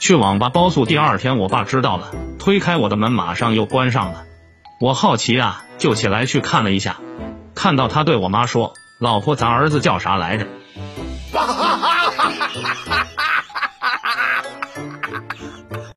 去网吧包宿第二天我爸知道了推开我的门马上又关上了。我好奇啊就起来去看了一下看到他对我妈说老婆咱儿子叫啥来着？